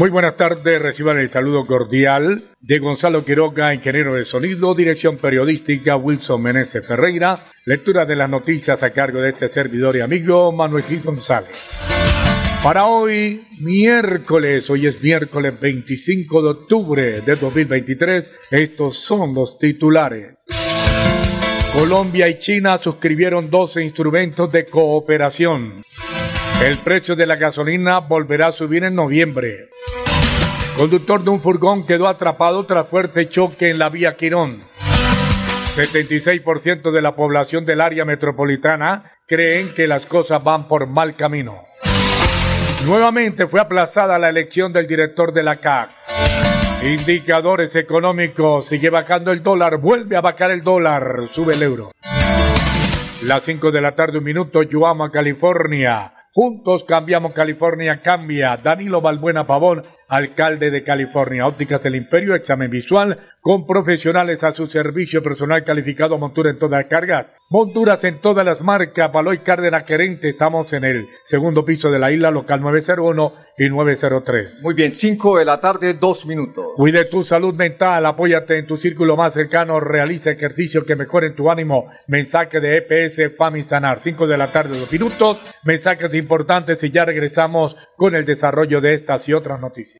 Muy buenas tardes, reciban el saludo cordial de Gonzalo Quiroga, ingeniero de sonido, dirección periodística Wilson Meneses Ferreira, lectura de las noticias a cargo de este servidor y amigo Manuel Gil González. Para hoy, miércoles, hoy es miércoles 25 de octubre de 2023, estos son los titulares. Colombia y China suscribieron 12 instrumentos de cooperación. El precio de la gasolina volverá a subir en noviembre. Conductor de un furgón quedó atrapado tras fuerte choque en la vía Quirón. 76% de la población del área metropolitana creen que las cosas van por mal camino. Nuevamente fue aplazada la elección del director de la CAX. Indicadores económicos, sigue bajando el dólar, vuelve a bajar el dólar, sube el euro. Las 5 de la tarde, un minuto, Yuama, California. Juntos cambiamos California, cambia. Danilo Balbuena Pavón, alcalde de California. Ópticas del Imperio, examen visual con profesionales a su servicio personal calificado, montura en todas las cargas. Monturas en todas las marcas. Baloy Cárdenas Querente. Estamos en el segundo piso de la isla, local 901 y 903. Muy bien, 5 de la tarde, dos minutos. Cuide tu salud mental, apóyate en tu círculo más cercano, realiza ejercicio que mejoren tu ánimo. Mensaje de EPS Fami Sanar, 5 de la tarde, dos minutos. Mensajes importantes y ya regresamos con el desarrollo de estas y otras noticias.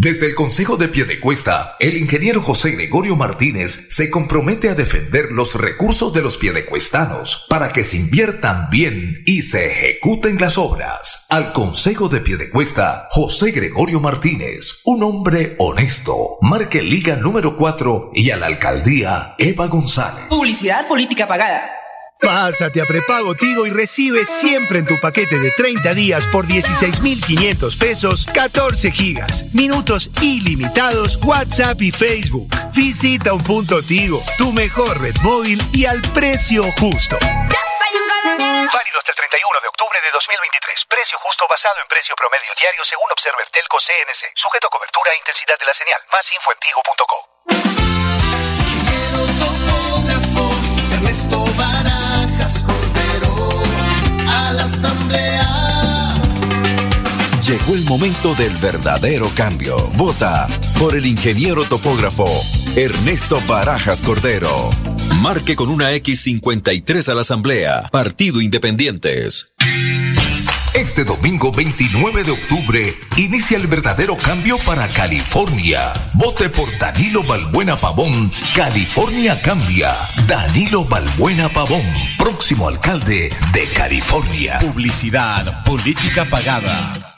Desde el Consejo de Piedecuesta, el ingeniero José Gregorio Martínez se compromete a defender los recursos de los piedecuestanos para que se inviertan bien y se ejecuten las obras. Al Consejo de Piedecuesta, José Gregorio Martínez, un hombre honesto, marque Liga número 4 y a la alcaldía Eva González. Publicidad política pagada. Pásate a prepago Tigo y recibe siempre en tu paquete de 30 días por 16,500 pesos 14 gigas, minutos ilimitados, WhatsApp y Facebook. Visita un punto Tigo, tu mejor red móvil y al precio justo. Válido hasta el 31 de octubre de 2023. Precio justo basado en precio promedio diario según Observer Telco CNC. Sujeto a cobertura e intensidad de la señal. Más info en tigo.co. Llegó el momento del verdadero cambio. Vota por el ingeniero topógrafo Ernesto Barajas Cordero. Marque con una X53 a la Asamblea. Partido Independientes. Este domingo 29 de octubre inicia el verdadero cambio para California. Vote por Danilo Balbuena Pavón. California cambia. Danilo Balbuena Pavón, próximo alcalde de California. Publicidad, política pagada.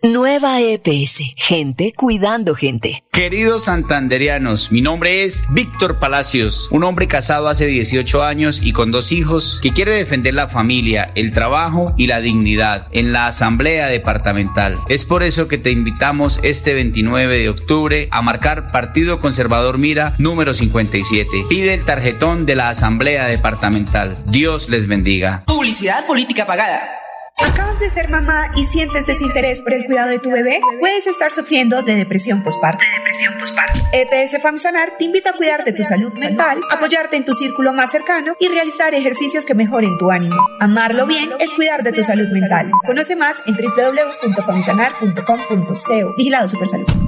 Nueva EPS, gente cuidando gente. Queridos santanderianos, mi nombre es Víctor Palacios, un hombre casado hace 18 años y con dos hijos que quiere defender la familia, el trabajo y la dignidad en la Asamblea Departamental. Es por eso que te invitamos este 29 de octubre a marcar Partido Conservador Mira número 57. Pide el tarjetón de la Asamblea Departamental. Dios les bendiga. Publicidad política pagada. ¿Acabas de ser mamá y sientes desinterés por el cuidado de tu bebé? Puedes estar sufriendo de depresión postparto. depresión postparto. EPS FAMSANAR te invita a cuidar de tu salud mental, apoyarte en tu círculo más cercano y realizar ejercicios que mejoren tu ánimo. Amarlo bien es cuidar de tu salud mental. Conoce más en www.famsanar.com.co. Vigilado Supersalud.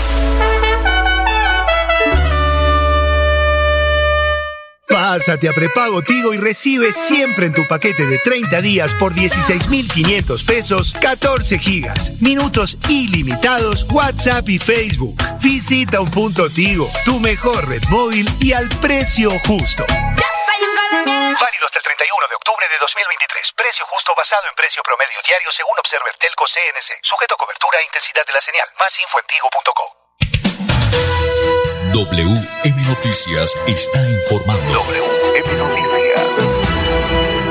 Pásate a prepago Tigo y recibe siempre en tu paquete de 30 días por 16,500 pesos 14 gigas, minutos ilimitados, WhatsApp y Facebook. Visita un punto Tigo, tu mejor red móvil y al precio justo. Válido hasta el 31 de octubre de 2023. Precio justo basado en precio promedio diario según Observer Telco CNC. Sujeto a cobertura e intensidad de la señal. Más info en tigo.co. WM Noticias está informando. WM Noticias.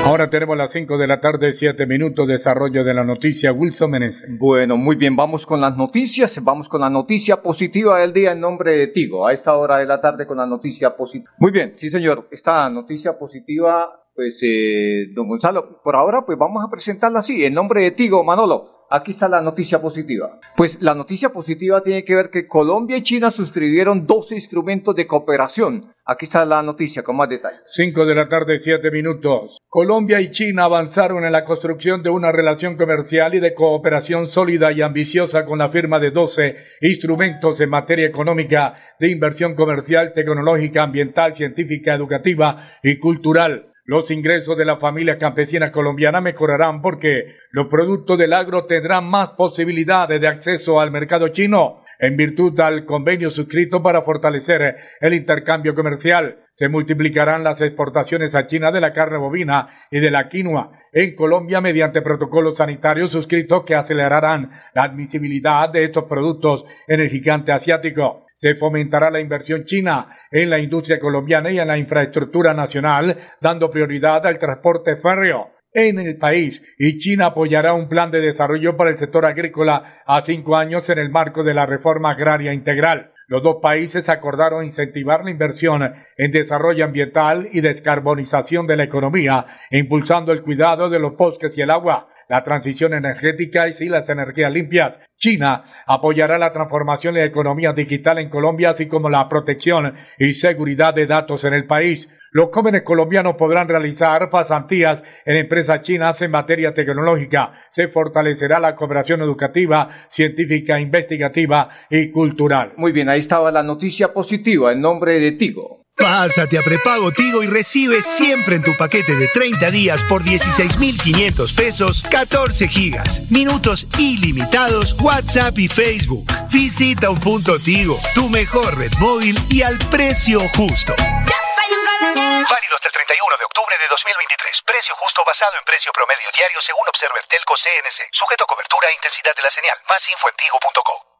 Ahora tenemos las 5 de la tarde, 7 minutos, desarrollo de la noticia. Wilson Menezes. Bueno, muy bien, vamos con las noticias. Vamos con la noticia positiva del día en nombre de Tigo. A esta hora de la tarde con la noticia positiva. Muy bien, sí señor. Esta noticia positiva, pues, eh, don Gonzalo, por ahora, pues vamos a presentarla así, en nombre de Tigo, Manolo. Aquí está la noticia positiva. Pues la noticia positiva tiene que ver que Colombia y China suscribieron 12 instrumentos de cooperación. Aquí está la noticia con más detalles. 5 de la tarde, 7 minutos. Colombia y China avanzaron en la construcción de una relación comercial y de cooperación sólida y ambiciosa con la firma de 12 instrumentos en materia económica, de inversión comercial, tecnológica, ambiental, científica, educativa y cultural. Los ingresos de la familia campesina colombiana mejorarán porque los productos del agro tendrán más posibilidades de acceso al mercado chino en virtud del convenio suscrito para fortalecer el intercambio comercial. Se multiplicarán las exportaciones a China de la carne bovina y de la quinoa en Colombia mediante protocolos sanitarios suscritos que acelerarán la admisibilidad de estos productos en el gigante asiático. Se fomentará la inversión china en la industria colombiana y en la infraestructura nacional, dando prioridad al transporte férreo en el país y China apoyará un plan de desarrollo para el sector agrícola a cinco años en el marco de la reforma agraria integral. Los dos países acordaron incentivar la inversión en desarrollo ambiental y descarbonización de la economía, impulsando el cuidado de los bosques y el agua, la transición energética y las energías limpias. China apoyará la transformación de la economía digital en Colombia, así como la protección y seguridad de datos en el país. Los jóvenes colombianos podrán realizar pasantías en empresas chinas en materia tecnológica. Se fortalecerá la cooperación educativa, científica, investigativa y cultural. Muy bien, ahí estaba la noticia positiva en nombre de Tigo. Pásate a prepago Tigo y recibe siempre en tu paquete de 30 días por 16,500 pesos 14 gigas, minutos ilimitados, WhatsApp y Facebook. Visita un punto Tigo, tu mejor red móvil y al precio justo. Válido hasta el 31 de octubre de 2023. Precio justo basado en precio promedio diario según Observer Telco CNC. Sujeto a cobertura e intensidad de la señal. Más info en tigo.co.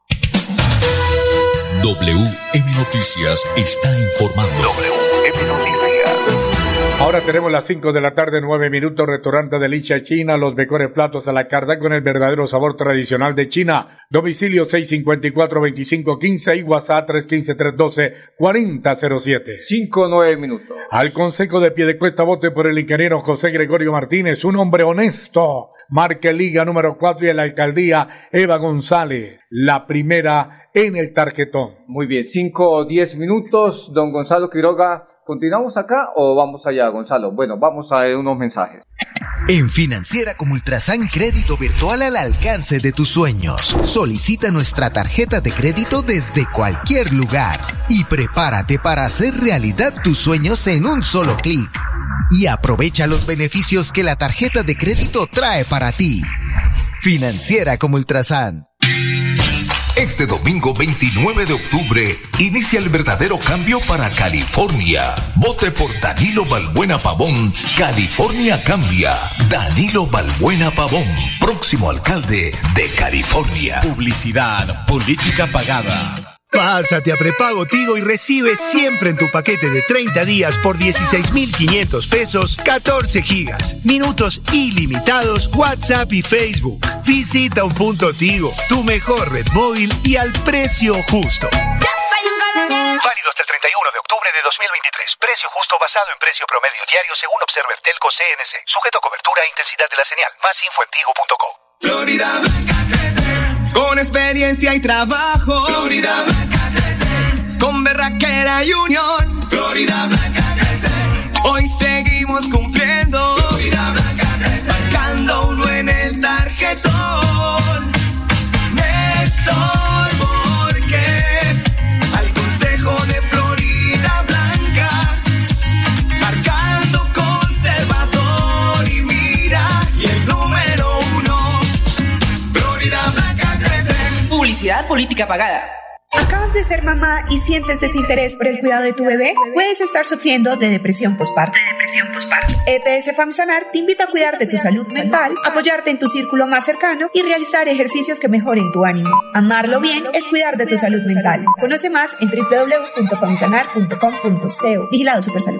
WM Noticias está informando. WM Noticias. Ahora tenemos las 5 de la tarde, 9 minutos, restaurante de Licha China, los mejores platos a la carta con el verdadero sabor tradicional de China. Domicilio 654-2515 y WhatsApp 315-312-4007. 5 9 minutos. Al Consejo de Piedecuesta vote por el ingeniero José Gregorio Martínez, un hombre honesto. Marque Liga número 4 y la alcaldía Eva González, la primera en el tarjetón. Muy bien, 5 o 10 minutos, don Gonzalo Quiroga. ¿Continuamos acá o vamos allá, Gonzalo? Bueno, vamos a ver unos mensajes. En Financiera como Ultrasan Crédito Virtual al alcance de tus sueños. Solicita nuestra tarjeta de crédito desde cualquier lugar y prepárate para hacer realidad tus sueños en un solo clic. Y aprovecha los beneficios que la tarjeta de crédito trae para ti. Financiera como Ultrasan. Este domingo 29 de octubre inicia el verdadero cambio para California. Vote por Danilo Balbuena Pavón. California cambia. Danilo Balbuena Pavón, próximo alcalde de California. Publicidad, política pagada. Pásate a prepago Tigo y recibe siempre en tu paquete de 30 días por 16,500 pesos 14 gigas, minutos ilimitados, WhatsApp y Facebook. Visita un punto Tigo, tu mejor red móvil y al precio justo. Válido hasta el 31 de octubre de 2023. Precio justo basado en precio promedio diario según Observer Telco CNC. Sujeto a cobertura e intensidad de la señal. Más info en tigo.co. Florida Blanca con experiencia y trabajo. Florida Blanca crece con berraquera y unión. Florida Blanca crece. Hoy Publicidad política pagada. ¿Acabas de ser mamá y sientes desinterés por el cuidado de tu bebé? Puedes estar sufriendo de depresión postparto. EPS Famsanar te invita a cuidar de tu salud mental, apoyarte en tu círculo más cercano y realizar ejercicios que mejoren tu ánimo. Amarlo bien es cuidar de tu salud mental. Conoce más en www.famsanar.com.co. Vigilado Supersalud.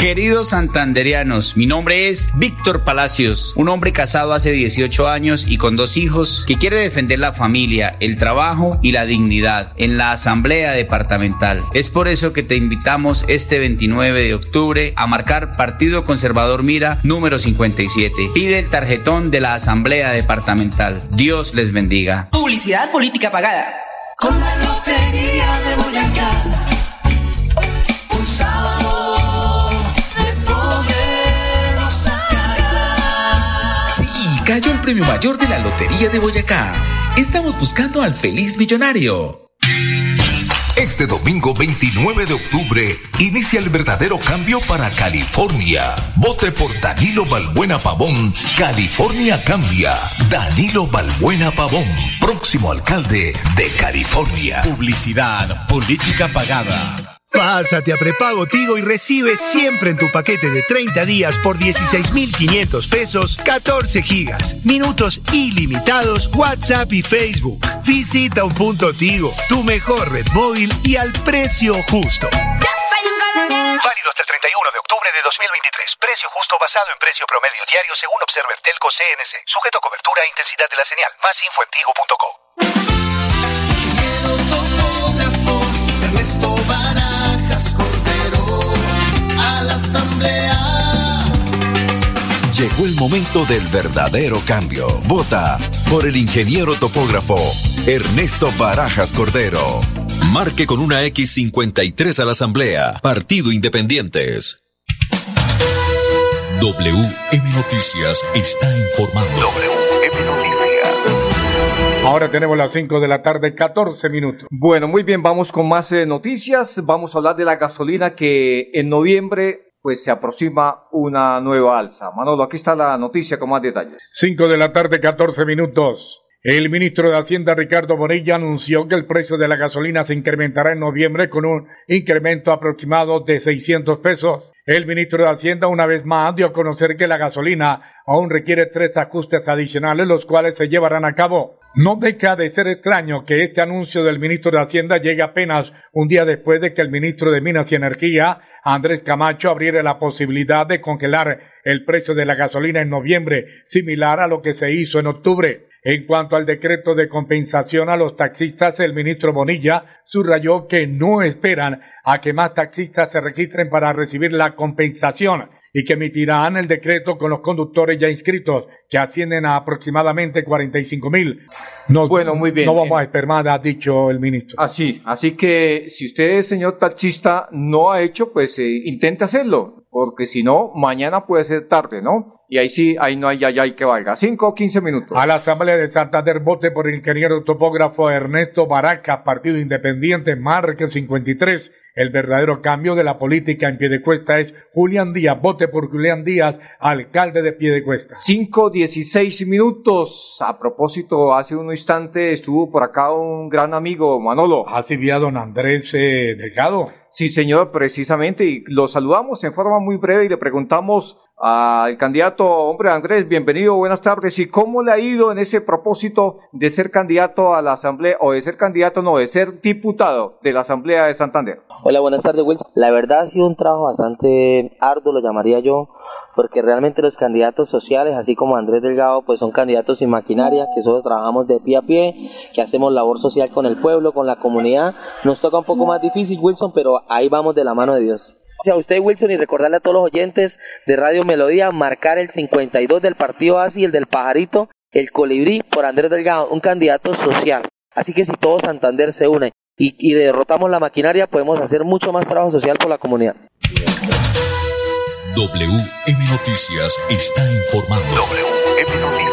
Queridos santanderianos, mi nombre es Víctor Palacios, un hombre casado hace 18 años y con dos hijos que quiere defender la familia, el trabajo y la dignidad en la Asamblea Departamental. Es por eso que te invitamos este 29 de octubre a marcar Partido Conservador Mira número 57. Pide el tarjetón de la Asamblea Departamental. Dios les bendiga. Publicidad política pagada. Con la lotería de Boyacá. Un sábado cayó el premio mayor de la Lotería de Boyacá. Estamos buscando al feliz millonario. Este domingo 29 de octubre inicia el verdadero cambio para California. Vote por Danilo Balbuena Pavón. California cambia. Danilo Balbuena Pavón, próximo alcalde de California. Publicidad, política pagada. Pásate a prepago Tigo y recibe siempre en tu paquete de 30 días por 16,500 pesos 14 gigas, minutos ilimitados, WhatsApp y Facebook. Visita un punto Tigo, tu mejor red móvil y al precio justo. Válido hasta el 31 de octubre de 2023. Precio justo basado en precio promedio diario según Observer Telco CNC. Sujeto a cobertura e intensidad de la señal. Más info en tigo.co. Llegó el momento del verdadero cambio. Vota por el ingeniero topógrafo Ernesto Barajas Cordero. Marque con una X53 a la Asamblea. Partido Independientes. WM Noticias está informando. Ahora tenemos las 5 de la tarde, 14 minutos. Bueno, muy bien, vamos con más eh, noticias. Vamos a hablar de la gasolina que en noviembre pues se aproxima una nueva alza. Manolo, aquí está la noticia con más detalles. 5 de la tarde, 14 minutos. El ministro de Hacienda Ricardo Bonilla anunció que el precio de la gasolina se incrementará en noviembre con un incremento aproximado de 600 pesos. El ministro de Hacienda una vez más dio a conocer que la gasolina aún requiere tres ajustes adicionales los cuales se llevarán a cabo. No deja de ser extraño que este anuncio del ministro de Hacienda llegue apenas un día después de que el ministro de Minas y Energía, Andrés Camacho, abriera la posibilidad de congelar el precio de la gasolina en noviembre, similar a lo que se hizo en octubre. En cuanto al decreto de compensación a los taxistas, el ministro Bonilla subrayó que no esperan a que más taxistas se registren para recibir la compensación y que emitirán el decreto con los conductores ya inscritos, que ascienden a aproximadamente 45 mil. No, bueno, muy bien. No vamos a esperar ha dicho el ministro. Así, así que si usted, señor taxista, no ha hecho, pues eh, intente hacerlo, porque si no, mañana puede ser tarde, ¿no? y ahí sí, ahí no hay ya hay que valga. Cinco o quince minutos. A la Asamblea de Santander vote por el ingeniero topógrafo Ernesto Baraca, Partido Independiente, Marque 53. El verdadero cambio de la política en Piedecuesta es Julián Díaz. Vote por Julián Díaz, alcalde de Piedecuesta. Cinco, dieciséis minutos. A propósito, hace un instante estuvo por acá un gran amigo, Manolo. ¿Así vía don Andrés eh, Delgado? Sí, señor, precisamente. Y lo saludamos en forma muy breve y le preguntamos al candidato, hombre Andrés, bienvenido, buenas tardes. ¿Y cómo le ha ido en ese propósito de ser candidato a la Asamblea, o de ser candidato, no, de ser diputado de la Asamblea de Santander? Hola, buenas tardes, Wilson. La verdad ha sido un trabajo bastante arduo, lo llamaría yo, porque realmente los candidatos sociales, así como Andrés Delgado, pues son candidatos sin maquinaria, que nosotros trabajamos de pie a pie, que hacemos labor social con el pueblo, con la comunidad. Nos toca un poco más difícil, Wilson, pero ahí vamos de la mano de Dios a usted, Wilson, y recordarle a todos los oyentes de Radio Melodía marcar el 52 del partido ASI, el del pajarito, el colibrí, por Andrés Delgado, un candidato social. Así que si todo Santander se une y, y derrotamos la maquinaria, podemos hacer mucho más trabajo social por la comunidad. WM Noticias está informando. WM Noticias.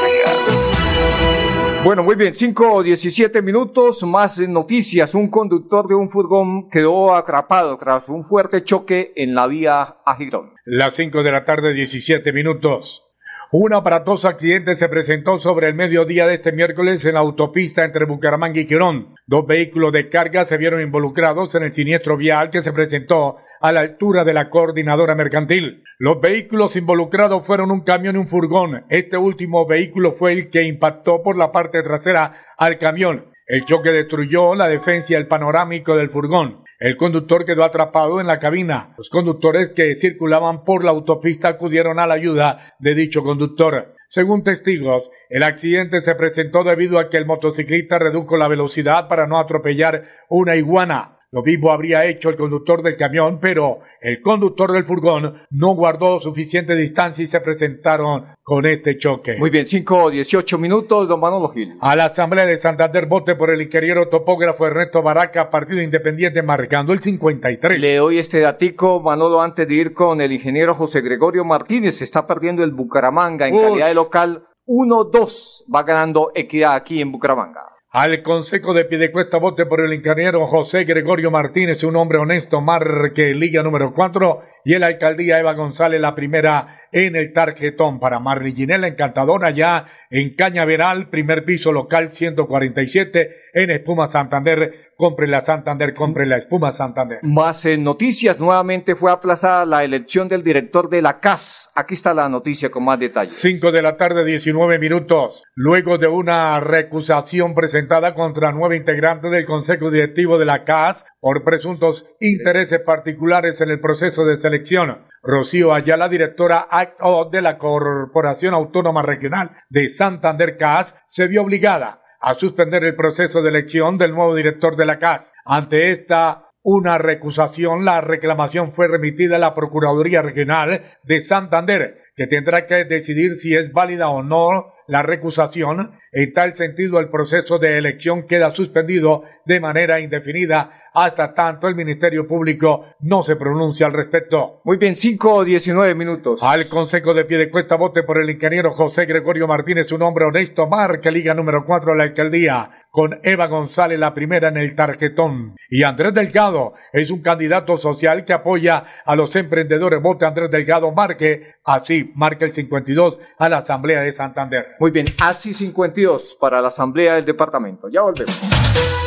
Bueno, muy bien, 5 o 17 minutos, más noticias. Un conductor de un furgón quedó atrapado tras un fuerte choque en la vía a Girón. Las 5 de la tarde, 17 minutos. Un aparatoso accidente se presentó sobre el mediodía de este miércoles en la autopista entre Bucaramanga y Girón. Dos vehículos de carga se vieron involucrados en el siniestro vial que se presentó a la altura de la coordinadora mercantil. Los vehículos involucrados fueron un camión y un furgón. Este último vehículo fue el que impactó por la parte trasera al camión. El choque destruyó la defensa y el panorámico del furgón. El conductor quedó atrapado en la cabina. Los conductores que circulaban por la autopista acudieron a la ayuda de dicho conductor. Según testigos, el accidente se presentó debido a que el motociclista redujo la velocidad para no atropellar una iguana. Lo mismo habría hecho el conductor del camión, pero el conductor del furgón no guardó suficiente distancia y se presentaron con este choque. Muy bien, 5 o 18 minutos, don Manolo Gil. A la Asamblea de Santander vote por el ingeniero topógrafo Ernesto Baraca, Partido Independiente, marcando el 53. Le doy este datico, Manolo, antes de ir con el ingeniero José Gregorio Martínez. Se está perdiendo el Bucaramanga en calidad de local 1-2. Va ganando Equidad aquí en Bucaramanga. Al Consejo de Piedecuesta vote por el ingeniero José Gregorio Martínez, un hombre honesto, marque Liga número 4, y el alcaldía Eva González, la primera en el tarjetón para Marri Ginela Encantadora, ya en Cañaveral, primer piso local 147, en Espuma Santander, compre la Santander, compre la Espuma Santander. Más en noticias, nuevamente fue aplazada la elección del director de la CAS. Aquí está la noticia con más detalles. 5 de la tarde, 19 minutos. Luego de una recusación presentada contra nueve integrantes del Consejo Directivo de la CAS por presuntos intereses particulares en el proceso de selección. Rocío Ayala, directora de la Corporación Autónoma Regional de Santander CAS, se vio obligada a suspender el proceso de elección del nuevo director de la CAS. Ante esta una recusación, la reclamación fue remitida a la Procuraduría Regional de Santander, que tendrá que decidir si es válida o no la recusación. En tal sentido, el proceso de elección queda suspendido de manera indefinida hasta tanto el Ministerio Público no se pronuncia al respecto. Muy bien, 5 o 19 minutos. Al Consejo de Pie de Cuesta vote por el ingeniero José Gregorio Martínez, un hombre honesto, marca Liga número 4 de la alcaldía, con Eva González la primera en el tarjetón. Y Andrés Delgado es un candidato social que apoya a los emprendedores. Vote Andrés Delgado, marque así, marque el 52 a la Asamblea de Santander. Muy bien, ASI 52 para la Asamblea del Departamento. Ya volvemos.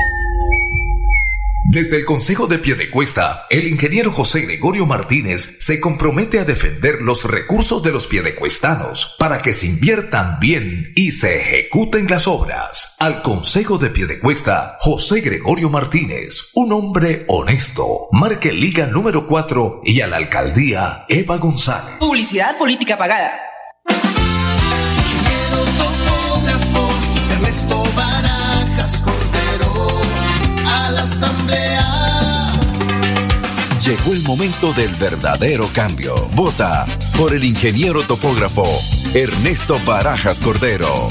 Desde el Consejo de Piedecuesta, el ingeniero José Gregorio Martínez se compromete a defender los recursos de los piedecuestanos para que se inviertan bien y se ejecuten las obras. Al Consejo de Piedecuesta, José Gregorio Martínez, un hombre honesto, marque Liga número 4 y a la alcaldía Eva González. Publicidad política pagada. Asamblea. Llegó el momento del verdadero cambio. Vota por el ingeniero topógrafo Ernesto Barajas Cordero.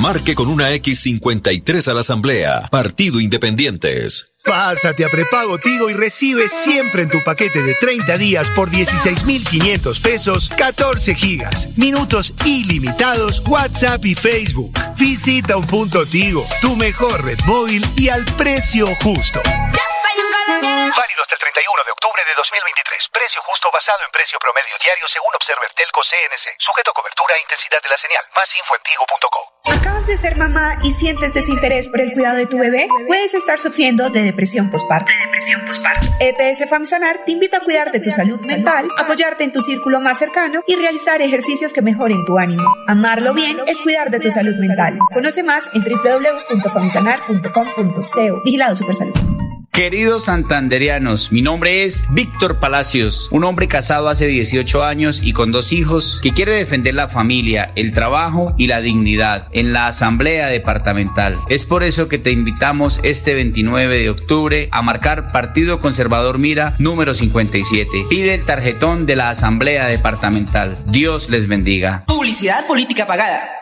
Marque con una X53 a la asamblea. Partido Independientes. Pásate a prepago Tigo y recibe siempre en tu paquete de 30 días por 16,500 pesos 14 gigas, minutos ilimitados, WhatsApp y Facebook. Visita un punto Tigo, tu mejor red móvil y al precio justo. Válido hasta el 31 de octubre de 2023. Precio justo basado en precio promedio diario según Observer Telco CNC. Sujeto a cobertura e intensidad de la señal. Más info en ¿Acabas de ser mamá y sientes desinterés por el cuidado de tu bebé? Puedes estar sufriendo de depresión postparto. depresión postparto. EPS FAMSANAR te invita a cuidar de tu salud mental, apoyarte en tu círculo más cercano y realizar ejercicios que mejoren tu ánimo. Amarlo bien es cuidar de tu salud mental. Conoce más en www.famsanar.com.co. Vigilado Supersalud. Queridos santanderianos, mi nombre es Víctor Palacios, un hombre casado hace 18 años y con dos hijos que quiere defender la familia, el trabajo y la dignidad en la Asamblea Departamental. Es por eso que te invitamos este 29 de octubre a marcar Partido Conservador Mira número 57. Pide el tarjetón de la Asamblea Departamental. Dios les bendiga. Publicidad política pagada.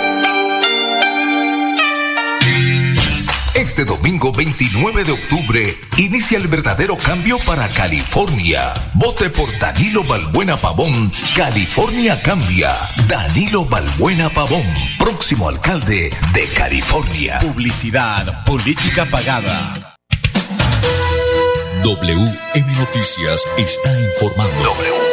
Este domingo 29 de octubre inicia el verdadero cambio para California. Vote por Danilo Balbuena Pavón. California cambia. Danilo Balbuena Pavón, próximo alcalde de California. Publicidad, política pagada. WM Noticias está informando. WM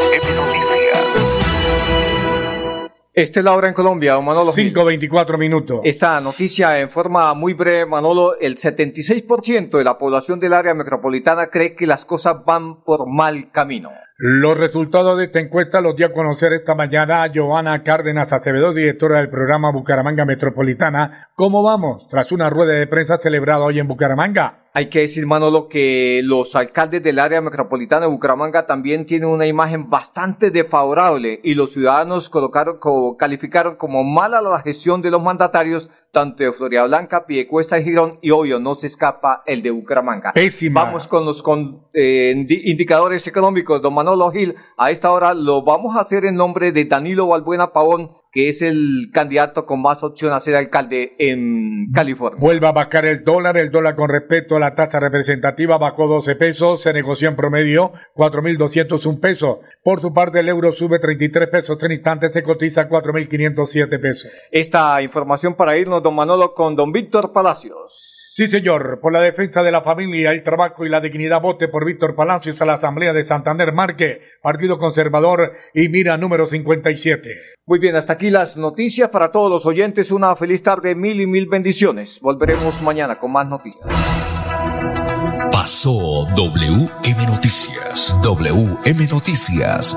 Esta es la hora en Colombia, Manolo. 5.24 minutos. Esta noticia en forma muy breve, Manolo, el 76% de la población del área metropolitana cree que las cosas van por mal camino. Los resultados de esta encuesta los dio a conocer esta mañana a Giovanna Cárdenas Acevedo, directora del programa Bucaramanga Metropolitana. ¿Cómo vamos? Tras una rueda de prensa celebrada hoy en Bucaramanga. Hay que decir, Manolo, que los alcaldes del área metropolitana de Bucaramanga también tienen una imagen bastante desfavorable y los ciudadanos colocaron, calificaron como mala la gestión de los mandatarios tanto de Florida Blanca, Piedecuesta y Girón, y obvio, no se escapa el de Bucaramanga. Pésima. Vamos con los con, eh, indicadores económicos, don Manolo Gil. A esta hora lo vamos a hacer en nombre de Danilo Balbuena Pavón, que es el candidato con más opción a ser alcalde en California. Vuelva a bajar el dólar, el dólar con respecto a la tasa representativa bajó 12 pesos, se negoció en promedio 4.201 pesos. Por su parte el euro sube 33 pesos, en instante se cotiza 4.507 pesos. Esta información para irnos, don Manolo, con don Víctor Palacios. Sí, señor, por la defensa de la familia, el trabajo y la dignidad, vote por Víctor Palacios a la Asamblea de Santander Marque, Partido Conservador y mira número 57. Muy bien, hasta aquí las noticias para todos los oyentes. Una feliz tarde, mil y mil bendiciones. Volveremos mañana con más noticias. Pasó WM Noticias. WM Noticias.